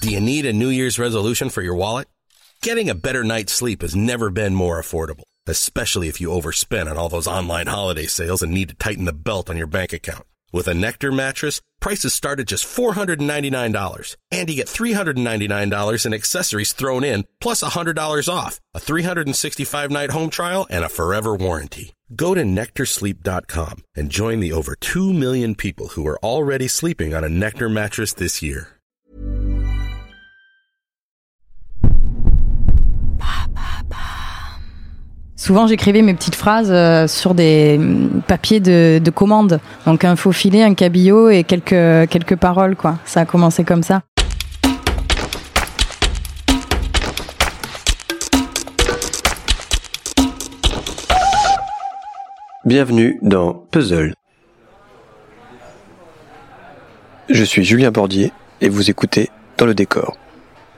Do you need a New Year's resolution for your wallet? Getting a better night's sleep has never been more affordable, especially if you overspend on all those online holiday sales and need to tighten the belt on your bank account. With a Nectar mattress, prices start at just $499, and you get $399 in accessories thrown in, plus $100 off, a 365-night home trial, and a forever warranty. Go to NectarSleep.com and join the over 2 million people who are already sleeping on a Nectar mattress this year. Souvent, j'écrivais mes petites phrases euh, sur des mm, papiers de, de commande. Donc, un faux filet, un cabillaud et quelques, quelques paroles. Ça a commencé comme ça. Bienvenue dans Puzzle. Je suis Julien Bordier et vous écoutez Dans le décor.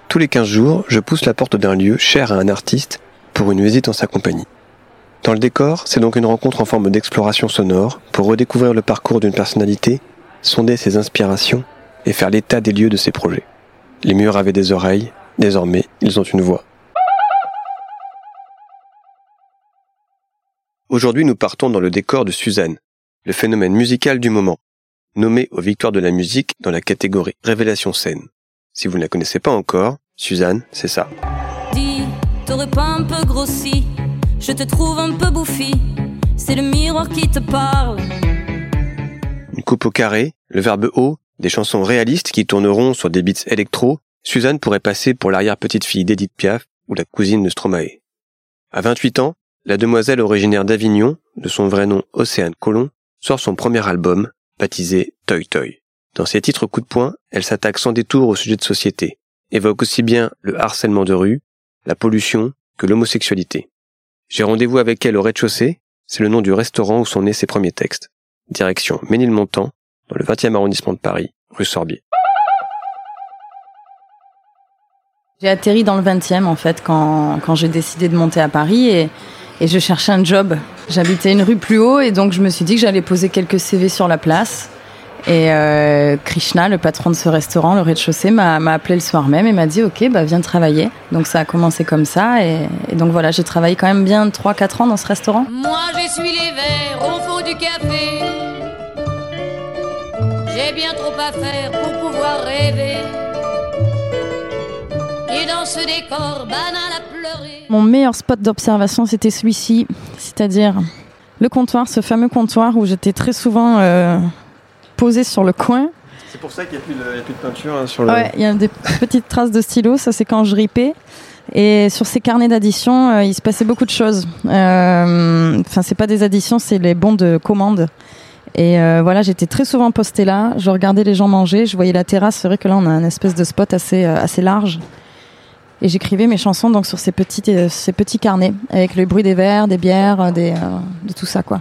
Tous les 15 jours, je pousse la porte d'un lieu cher à un artiste pour une visite en sa compagnie. Dans le décor, c'est donc une rencontre en forme d'exploration sonore pour redécouvrir le parcours d'une personnalité, sonder ses inspirations et faire l'état des lieux de ses projets. Les murs avaient des oreilles, désormais ils ont une voix. Aujourd'hui nous partons dans le décor de Suzanne, le phénomène musical du moment, nommé aux victoires de la musique dans la catégorie Révélation scène. Si vous ne la connaissez pas encore, Suzanne, c'est ça. Je te trouve un peu bouffi. C'est le miroir qui te parle. Une coupe au carré, le verbe haut, des chansons réalistes qui tourneront sur des beats électro, Suzanne pourrait passer pour l'arrière-petite-fille d'Edith Piaf ou la cousine de Stromae. À 28 ans, la demoiselle originaire d'Avignon, de son vrai nom Océane Colomb, sort son premier album, baptisé Toy Toy. Dans ses titres coup de poing, elle s'attaque sans détour au sujet de société, évoque aussi bien le harcèlement de rue, la pollution que l'homosexualité. J'ai rendez-vous avec elle au rez-de-chaussée, c'est le nom du restaurant où sont nés ses premiers textes. Direction Ménilmontant, dans le 20e arrondissement de Paris, rue Sorbier. J'ai atterri dans le 20e, en fait, quand, quand j'ai décidé de monter à Paris et, et je cherchais un job. J'habitais une rue plus haut et donc je me suis dit que j'allais poser quelques CV sur la place. Et euh, Krishna, le patron de ce restaurant, le rez-de-chaussée, m'a m'a appelé le soir même et m'a dit Ok, bah, viens travailler. Donc ça a commencé comme ça. Et, et donc voilà, j'ai travaillé quand même bien 3-4 ans dans ce restaurant. Moi j'essuie les verres au fond du café. J'ai bien trop à faire pour pouvoir rêver. Et dans ce décor banal à pleurer. Mon meilleur spot d'observation, c'était celui-ci, c'est-à-dire le comptoir, ce fameux comptoir où j'étais très souvent euh, posée sur le coin. C'est pour ça qu'il n'y a, plus de peinture hein, sur le... Ouais, il y a des petites traces de stylo, ça c'est quand je ripais. Et sur ces carnets d'addition, euh, il se passait beaucoup de choses. Euh, Enfin, c'est pas des additions, c'est les bons de commande. Et euh, voilà, j'étais très souvent postée là. Je regardais les gens manger, je voyais la terrasse. C'est vrai que là, on a un espèce de spot assez euh, assez large. Et j'écrivais mes chansons donc sur ces petits euh, ces petits carnets avec le bruit des verres, des bières, euh, des euh, de tout ça quoi.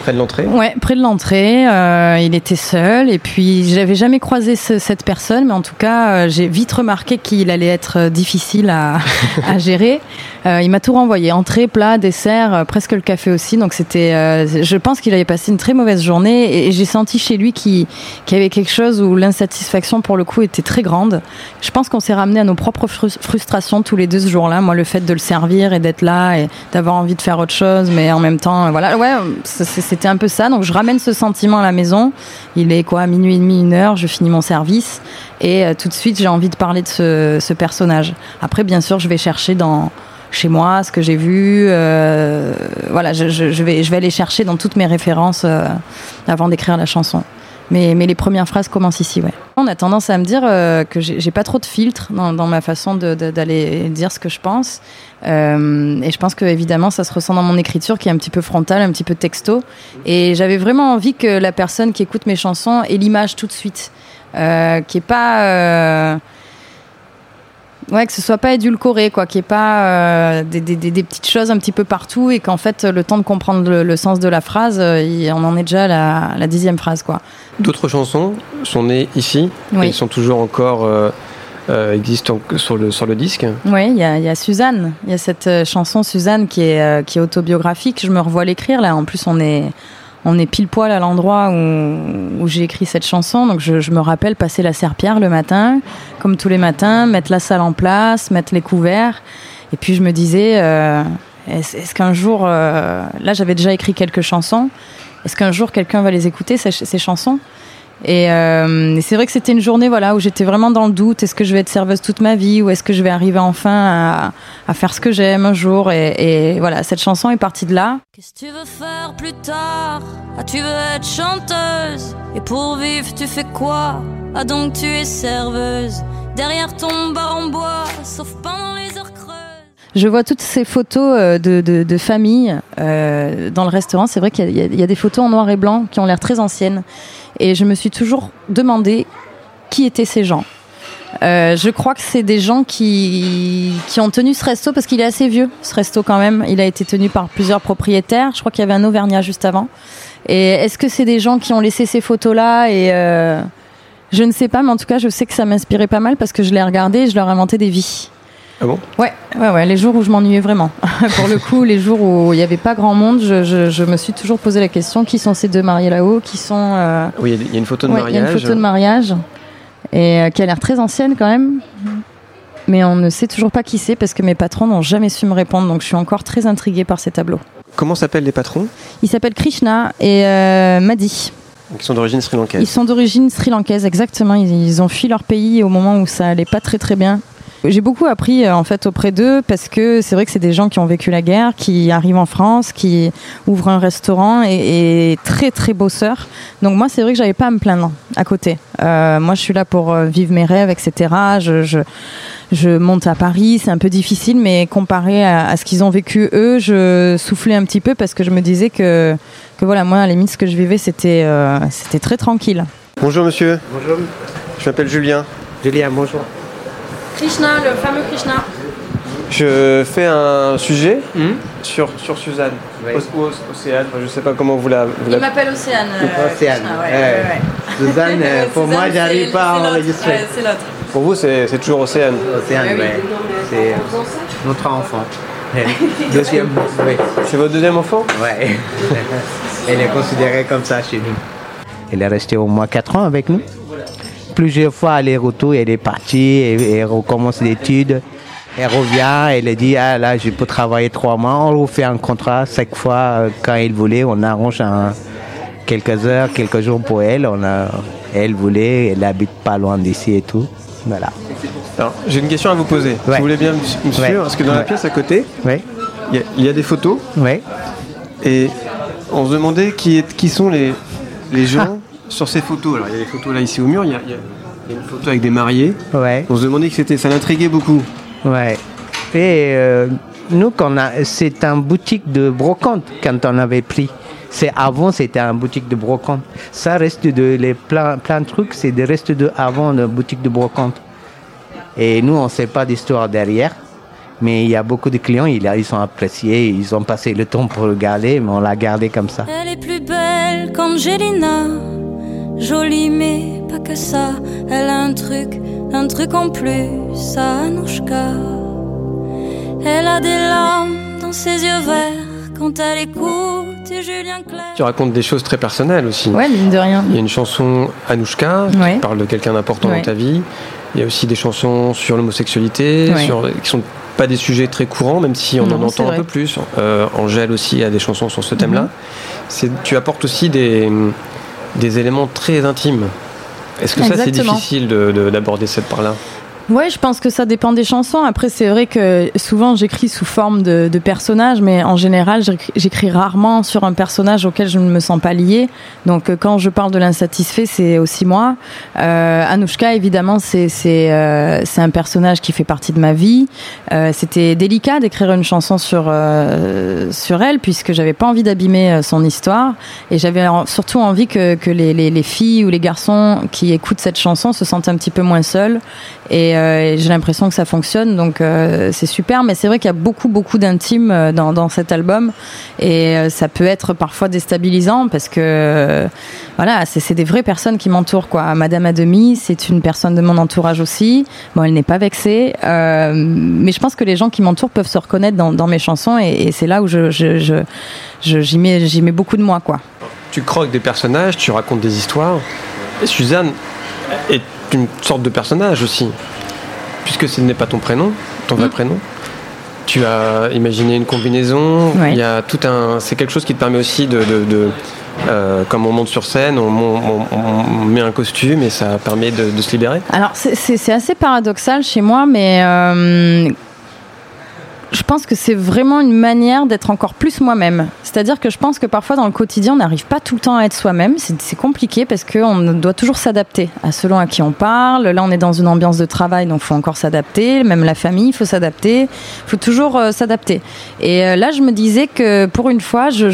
Près de l'entrée? Ouais, près de l'entrée. euh, il était seul et puis j'avais jamais croisé ce- cette personne, mais en tout cas, euh, j'ai vite remarqué qu'il allait être euh, difficile à, à gérer. Euh, il m'a tout renvoyé, entrée, plat, dessert, euh, presque le café aussi. Donc c'était, euh, je pense qu'il avait passé une très mauvaise journée et, et j'ai senti chez lui qu'il qu'il y avait quelque chose où l'insatisfaction pour le coup était très grande. Je pense qu'on s'est ramené à nos propres frus- frustrations tous les deux ce jour-là. Moi, le fait de le servir et d'être là et d'avoir envie de faire autre chose, mais en même temps, euh, voilà, ouais, c'était un peu ça. Donc je ramène ce sentiment à la maison. Il est quoi, minuit et demi, une heure. Je finis mon service et euh, tout de suite j'ai envie de parler de ce, personnage. Après, bien sûr, je vais chercher dans chez moi ce que j'ai vu. euh, voilà, je vais je vais aller chercher dans toutes mes références euh, avant d'écrire la chanson. Mais, les premières phrases commencent ici, ouais. On a tendance à me dire euh, que j'ai pas trop de filtres dans, ma façon d'aller dire ce que je pense. Euh, et je pense que évidemment, ça se ressent dans mon écriture qui est un petit peu frontale, un petit peu texto. Et j'avais vraiment envie que la personne qui écoute mes chansons ait l'image tout de suite, euh, qui est pas euh, Ouais, que ce soit pas édulcoré, quoi, qu'il n'y ait pas euh, des, des- des- des petites choses un petit peu partout et qu'en fait, le temps de comprendre le, le sens de la phrase, euh, on en est déjà à la, la dixième phrase, quoi. D'autres chansons sont nées ici Oui. et sont toujours encore euh, euh, existe en- sur, le, sur le disque. Oui, il y a, il y a Suzanne. Il y a cette chanson Suzanne qui est, qui est autobiographique. Je me revois l'écrire là. En plus, on est, on est pile poil à l'endroit où, où j'ai écrit cette chanson. Donc, je, me rappelle passer la serpillère le matin, comme tous les matins, mettre la salle en place, mettre les couverts. Et puis, je me disais, euh, est-ce qu'un jour, euh, là, j'avais déjà écrit quelques chansons. Est-ce qu'un jour, quelqu'un va les écouter, ces chansons? Et, euh, et c'est vrai que c'était une journée voilà où j'étais vraiment dans le doute. Est-ce que je vais être serveuse toute ma vie ou est-ce que je vais arriver enfin à, à faire ce que j'aime un jour? Et, et voilà, cette chanson est partie de là. Qu'est-ce que tu veux faire plus tard? Ah, tu veux être chanteuse? Et pour vivre, tu fais quoi? Ah, donc tu es serveuse Derrière ton bar en bois, sauf pendant les heures creuses. Je vois toutes ces photos euh, de, de, de famille euh, dans le restaurant. C'est vrai qu'il y a des photos en noir et blanc qui ont l'air très anciennes. Et je me suis toujours demandé qui étaient ces gens. Euh, je crois que c'est des gens qui, qui ont tenu ce resto parce qu'il est assez vieux, ce resto quand même. Il a été tenu par plusieurs propriétaires. Je crois qu'il y avait un Auvergnat juste avant. Et est-ce que c'est des gens qui ont laissé ces photos-là et euh, je ne sais pas, mais en tout cas, je sais que ça m'inspirait pas mal parce que je les regardais et je leur inventais des vies. Ah bon? Ouais, ouais, ouais, les jours où je m'ennuyais vraiment. Pour le coup, les jours où il n'y avait pas grand monde, je, je, je me suis toujours posé la question qui sont ces deux mariés là-haut? Qui sont. euh, Oui, il y a- il y a une photo de ouais, il y a mariage. une photo de mariage et euh, qui a l'air très ancienne quand même. Mais on ne sait toujours pas qui c'est parce que mes patrons n'ont jamais su me répondre. Donc je suis encore très intriguée par ces tableaux. Comment s'appellent les patrons? Ils s'appellent Krishna et euh, Madi. Qui sont d'origine sri Ils sont d'origine sri-lankaise, exactement. Ils, ils ont fui leur pays au moment où ça allait pas très très bien. J'ai beaucoup appris euh, en fait auprès d'eux parce que c'est vrai que c'est des gens qui ont vécu la guerre, qui arrivent en France, qui ouvrent un restaurant et, et très très bosseurs. Donc moi c'est vrai que j'avais pas à me plaindre à côté. Euh, moi je suis là pour euh, vivre mes rêves, etc. Je, je, je monte à Paris, c'est un peu difficile, mais comparé à, à ce qu'ils ont vécu eux, je soufflais un petit peu parce que je me disais que, que voilà moi à la limite ce que je vivais c'était euh, c'était très tranquille. Bonjour monsieur, Bonjour, je m'appelle Julien. Julien, bonjour. Krishna, le fameux Krishna. Je fais un sujet Hmm sur, sur Suzanne. Oui. Ou- ou Océane, je sais pas comment vous la. vous la- Il m'appelle Océane. euh, Océane, Krishna, ouais, ouais. ouais, ouais. Suzanne, euh, pour moi, Suzanne, j'arrive c'est- pas à enregistrer. Ouais, c'est l'autre. Pour vous, c'est c'est toujours Océane. Océane, Ah oui. ouais. c'est euh, notre enfant. Deuxième, oui. C'est votre deuxième enfant? Ouais. Elle est considérée comme ça chez nous. Elle est restée au moins 4 ans avec nous. Plusieurs fois, aller-retour, elle est partie, et, et recommence l'étude. Elle revient, elle dit, ah là, je peux travailler trois mois. On refait un contrat chaque fois euh, quand elle voulait. On arrange un, quelques heures, quelques jours pour elle. On a, elle voulait, elle habite pas loin d'ici et tout. Voilà. Alors, j'ai une question à vous poser. Si vous voulez bien me suivre, Ouais. parce que dans la pièce à côté, il y, a- il y a des photos et on se demandait qui, est, qui sont les, les gens sur ces photos. Alors, il y a des photos là ici au mur, il y a, il y une photo avec des mariés. Ouais. On se demandait qui c'était, ça l'intriguait beaucoup. Ouais. Et euh, nous, qu'on a, c'est un boutique de brocante quand on avait pris. C'est avant, c'était un boutique de brocante. Ça reste de les plein, plein de trucs, c'est des restes de avant de boutique de brocante. Et nous, on ne sait pas d'histoire derrière. Mais il y a beaucoup de clients, ils, ils sont appréciés, ils ont passé le temps pour regarder, mais on l'a gardé comme ça. Elle est plus belle qu'Angelina, jolie mais pas que ça. Elle a un truc, un truc en plus, ça Anouchka. Elle a des larmes dans ses yeux verts quand elle écoute Julien Clerc. Tu racontes des choses très personnelles aussi. Ouais, mine de rien. Il y a une chanson Anouchka Ouais. qui parle de quelqu'un d'important Ouais. dans ta vie. Il y a aussi des chansons sur l'homosexualité, Ouais. sur, qui sont pas des sujets très courants, même si on Non, en entend un peu plus. Euh, Angèle aussi a des chansons sur ce thème-là. Mhm. Tu apportes aussi des, des éléments très intimes. Est-ce que ça, c'est difficile de- de- d'aborder cette part-là? Ouais, je pense que ça dépend des chansons. Après, c'est vrai que souvent j'écris sous forme de, de personnages, mais en général, j'écris- rarement sur un personnage auquel je ne me sens pas liée. Donc, euh, quand je parle de l'insatisfait, c'est aussi moi. Euh, Anouchka, évidemment, c'est euh, un personnage qui fait partie de ma vie. Euh, C'était délicat d'écrire une chanson sur sur elle, puisque j'avais pas envie d'abîmer son histoire, et j'avais surtout envie que que les, les les filles ou les garçons qui écoutent cette chanson se sentent un petit peu moins seuls Et, euh, j'ai l'impression que ça fonctionne, donc euh, c'est super. Mais c'est vrai qu'il y a beaucoup, beaucoup d'intimes euh, dans, cet album, et ça peut être parfois déstabilisant parce que voilà, c'est des vraies personnes qui m'entourent, quoi. Madame Ademi, c'est une personne de mon entourage aussi. Bon, elle n'est pas vexée, mais je pense que les gens qui m'entourent peuvent se reconnaître dans, mes chansons, et, c'est là où j'y mets, beaucoup de moi. Tu croques des personnages, tu racontes des histoires. Suzanne est une sorte de personnage aussi. Puisque ce n'est pas ton prénom, ton vrai Mm. prénom. Tu as imaginé une combinaison. Ouais. Il y a tout un. C'est quelque chose qui te permet aussi de. de- de, euh, comme on monte sur scène, on, on- on- on met un costume et ça permet de, de se libérer. Alors, c'est assez paradoxal chez moi, mais euh, je pense que c'est vraiment une manière d'être encore plus moi-même. C'est-à-dire que je pense que parfois dans le quotidien, on n'arrive pas tout le temps à être soi-même. C'est compliqué parce qu'on doit toujours s'adapter à selon à qui on parle. Là, on est dans une ambiance de travail, donc faut encore s'adapter. Même la famille, il faut s'adapter. Il faut toujours euh, s'adapter. Et euh, là, je me disais que pour une fois, je,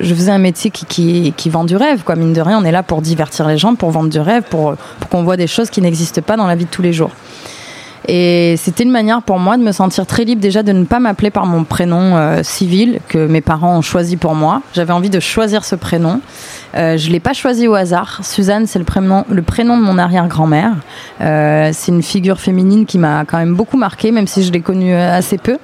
faisais un métier qui vend du rêve. Quoi. Mine de rien, on est là pour divertir les gens, pour vendre du rêve, pour, pour qu'on voit des choses qui n'existent pas dans la vie de tous les jours. Et c'était une manière pour moi de me sentir très libre déjà de ne pas m'appeler par mon prénom euh, civil que mes parents ont choisi pour moi. J'avais envie de choisir ce prénom. Euh, je l'ai pas choisi au hasard. Suzanne, c'est le prénom, le prénom de mon arrière-grand-mère. Euh, c'est une figure féminine qui m'a quand même beaucoup marqué, même si je l'ai connue euh, assez peu.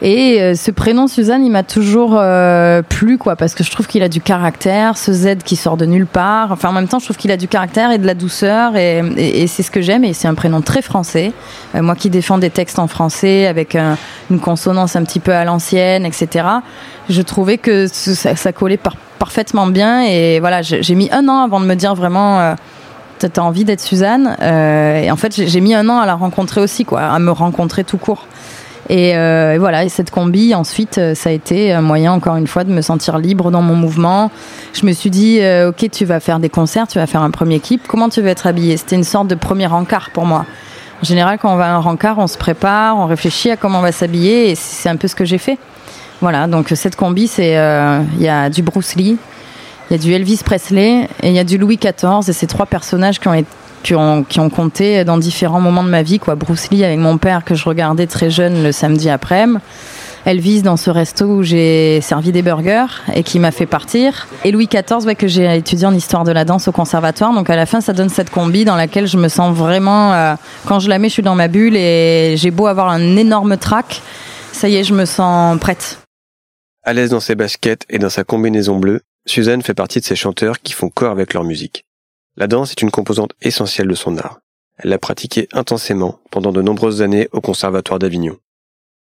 Et euh, ce prénom Suzanne, il m'a toujours euh, plu, quoi, parce que je trouve qu'il a du caractère, ce Z qui sort de nulle part. Enfin, en même temps, je trouve qu'il a du caractère et de la douceur, et, c'est ce que j'aime. Et c'est un prénom très français. Euh, moi qui défends des textes en français avec un- une consonance un petit peu à l'ancienne, etc. Je trouvais que ça, ça collait par- parfaitement bien. Et voilà, j'ai mis un an avant de me dire vraiment. T'as envie d'être Suzanne Et en fait, j'ai mis un an à la rencontrer aussi, quoi, à me rencontrer tout court. Et, euh, et voilà, et cette combi, ensuite, euh, ça a été un moyen, encore une fois, de me sentir libre dans mon mouvement. Je me suis dit, euh, ok, tu vas faire des concerts, tu vas faire un premier clip, comment tu veux être habillée? C'était une sorte de premier encart pour moi. En général, quand on va à un rencard, on se prépare, on réfléchit à comment on va s'habiller, et c'est un peu ce que j'ai fait. Voilà, donc cette combi, c'est il y a du Bruce Lee, il y a du Elvis Presley et il y a du Louis XIV, et ces trois personnages qui ont été qui ont, qui ont compté dans différents moments de ma vie. Quoi. Bruce Lee avec mon père que je regardais très jeune le samedi après-midi. Elvis dans ce resto où j'ai servi des burgers et qui m'a fait partir. Et Louis XIV ouais, que j'ai étudié en histoire de la danse au conservatoire. Donc à la fin, ça donne cette combi dans laquelle je me sens vraiment... euh, quand je la mets, je suis dans ma bulle et j'ai beau avoir un énorme trac. Ça y est, je me sens prête. À l'aise dans ses baskets et dans sa combinaison bleue, Suzanne fait partie de ces chanteurs qui font corps avec leur musique. La danse est une composante essentielle de son art. Elle l'a pratiquée intensément pendant de nombreuses années au Conservatoire d'Avignon.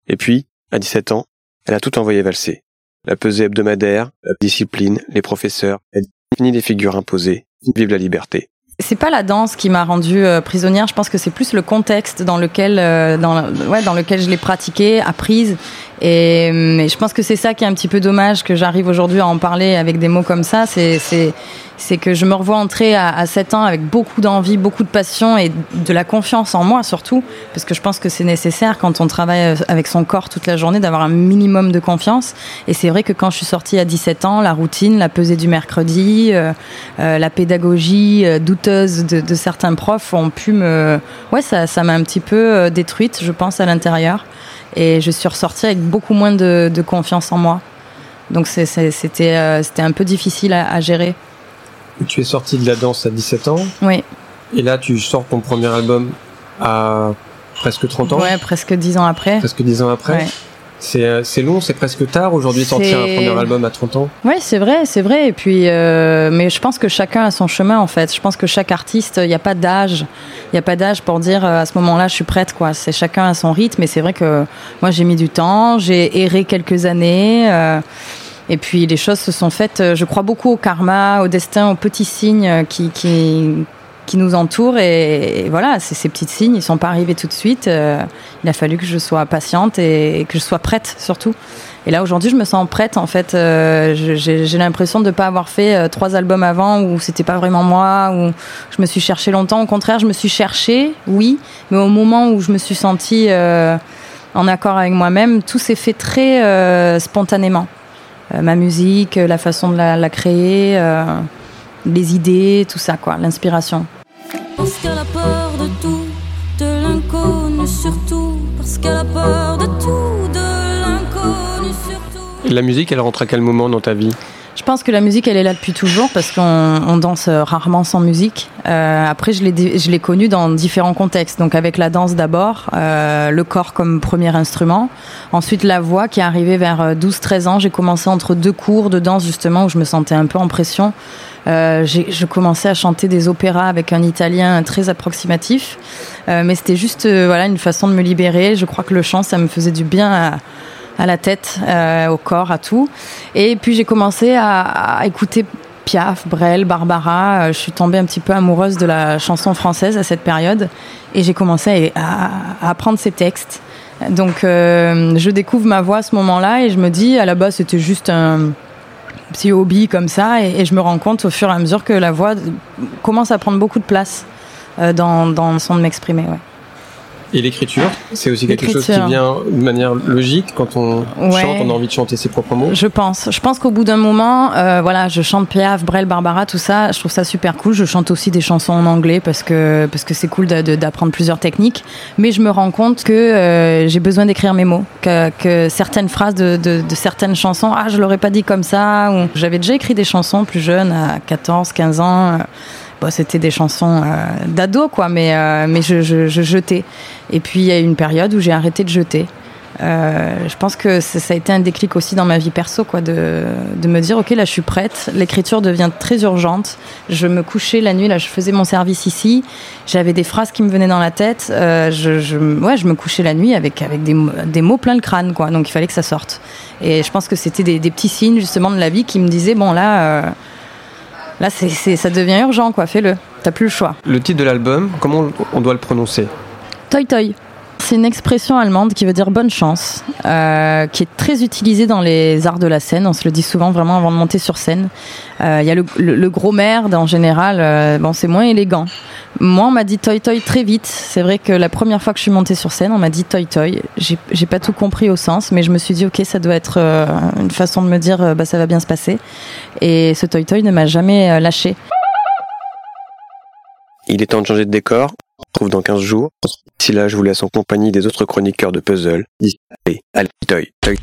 Et puis, à 17 ans, elle a tout envoyé valser. La pesée hebdomadaire, la discipline, les professeurs, elle finit des figures imposées. Vive la liberté. C'est pas la danse qui m'a rendue euh, prisonnière. Je pense que c'est plus le contexte dans lequel, euh, dans, ouais, dans lequel je l'ai pratiquée, apprise. Et, mais je pense que c'est ça qui est un petit peu dommage que j'arrive aujourd'hui à en parler avec des mots comme ça. C'est, c'est, c'est que je me revois entrer à, à 7 ans avec beaucoup d'envie, beaucoup de passion et de la confiance en moi surtout, parce que je pense que c'est nécessaire quand on travaille avec son corps toute la journée d'avoir un minimum de confiance. Et c'est vrai que quand je suis sortie à 17 ans, la routine, la pesée du mercredi, euh, euh, la pédagogie euh, de, de certains profs ont pu me, ouais, ça, ça m'a un petit peu euh, détruite, je pense, à l'intérieur. Et je suis ressortie avec beaucoup moins de, de confiance en moi. Donc c'était euh, c'était un peu difficile à, à gérer. Tu es sorti de la danse à 17 ans, Oui, et là tu sors ton premier album à presque 30 ans, ouais, presque dix ans après. presque 10 ans après. Ouais. C'est euh, long, c'est presque tard aujourd'hui de sortir un premier album à 30 ans. Oui, c'est vrai, c'est vrai. Et puis, euh, mais je pense que chacun a son chemin en fait. Je pense que chaque artiste, il n'y a pas d'âge, il n'y a pas d'âge pour dire euh, à ce moment-là, je suis prête quoi. C'est chacun à son rythme. Et c'est vrai que moi, j'ai mis du temps, j'ai erré quelques années. euh, et puis les choses se sont faites. Je crois beaucoup au karma, au destin, aux petits signes qui, qui, qui nous entourent. Et, voilà, c'est ces petits signes, ils sont pas arrivés tout de suite. Euh, il a fallu que je sois patiente et, que je sois prête surtout. Et là aujourd'hui, je me sens prête. En fait, euh, j'ai l'impression de ne pas avoir fait euh, trois albums avant où c'était pas vraiment moi, où je me suis cherchée longtemps. Au contraire, je me suis cherchée, oui, mais au moment où je me suis sentie en accord avec moi-même, tout s'est fait très spontanément. Ma musique, la façon de la, la créer, les idées, tout ça, quoi, l'inspiration parce qu'elle a peur de tout, de l'inconnu surtout, parce qu'elle a peur de tout, de l'inconnu surtout. La musique, elle rentre à quel moment dans ta vie? Je pense que la musique, elle est là depuis toujours parce qu'on on danse euh, rarement sans musique. Euh, après, je l'ai connue dans différents contextes. Donc avec la danse d'abord, euh, le corps comme premier instrument. Ensuite, la voix qui est arrivée vers euh, 12-13 ans. J'ai commencé entre deux cours de danse justement où je me sentais un peu en pression. Euh, je commençais à chanter des opéras avec un italien très approximatif. Euh, mais c'était juste euh, voilà, une façon de me libérer. Je crois que le chant, ça me faisait du bien à, à la tête, euh, au corps, à tout. Et puis j'ai commencé à, écouter Piaf, Brel, Barbara. Euh, Je suis tombée un petit peu amoureuse de la chanson française à cette période. Et j'ai commencé à, apprendre ces textes. Donc euh, je découvre ma voix à ce moment-là et je me dis, à la base c'était juste un petit hobby comme ça. Et, je me rends compte au fur et à mesure que la voix commence à prendre beaucoup de place dans, le son de m'exprimer. Et l'écriture, c'est aussi quelque chose qui vient de manière logique quand on Ouais. chante, on a envie de chanter ses propres mots. Je pense. Je pense qu'au bout d'un moment, euh, voilà, je chante Piaf, Brel, Barbara, tout ça. Je trouve ça super cool. Je chante aussi des chansons en anglais parce que parce que c'est cool d'apprendre plusieurs techniques. Mais je me rends compte que euh, j'ai besoin d'écrire mes mots, que, que certaines phrases de, de, de certaines chansons, ah, je l'aurais pas dit comme ça. Ou j'avais déjà écrit des chansons plus jeunes, à 14, 15 ans. euh, C'était des chansons euh, d'ado, quoi, mais, euh, mais je, je, je jetais. Et puis, il y a eu une période où j'ai arrêté de jeter. Euh, je pense que ça, a été un déclic aussi dans ma vie perso, quoi, de, de me dire, ok, là, je suis prête. L'écriture devient très urgente. Je me couchais la nuit, là, je faisais mon service ici. J'avais des phrases qui me venaient dans la tête. Je, ouais, je me couchais la nuit avec, avec des, des mots plein le crâne, quoi. Donc, il fallait que ça sorte. Et je pense que c'était des, petits signes, justement, de la vie qui me disaient, bon, là, là, ça devient urgent, quoi. Fais-le. T'as plus le choix. Le titre de l'album, comment on doit le prononcer? Toy toy. C'est une expression allemande qui veut dire bonne chance, euh, qui est très utilisée dans les arts de la scène. On se le dit souvent vraiment avant de monter sur scène. Euh, Il y a le, le- le gros merde en général, euh, bon c'est moins élégant. Moi on m'a dit toy toy très vite. C'est vrai que la première fois que je suis montée sur scène, on m'a dit toy toy. J'ai pas tout compris au sens, mais je me suis dit ok ça doit être euh, une façon de me dire euh, bah ça va bien se passer. Et ce toy toy ne m'a jamais lâché. Il est temps de changer de décor. Dans 15 jours. D'ici là, je vous laisse en compagnie des autres chroniqueurs de puzzle. Allez, allez, toy, toy.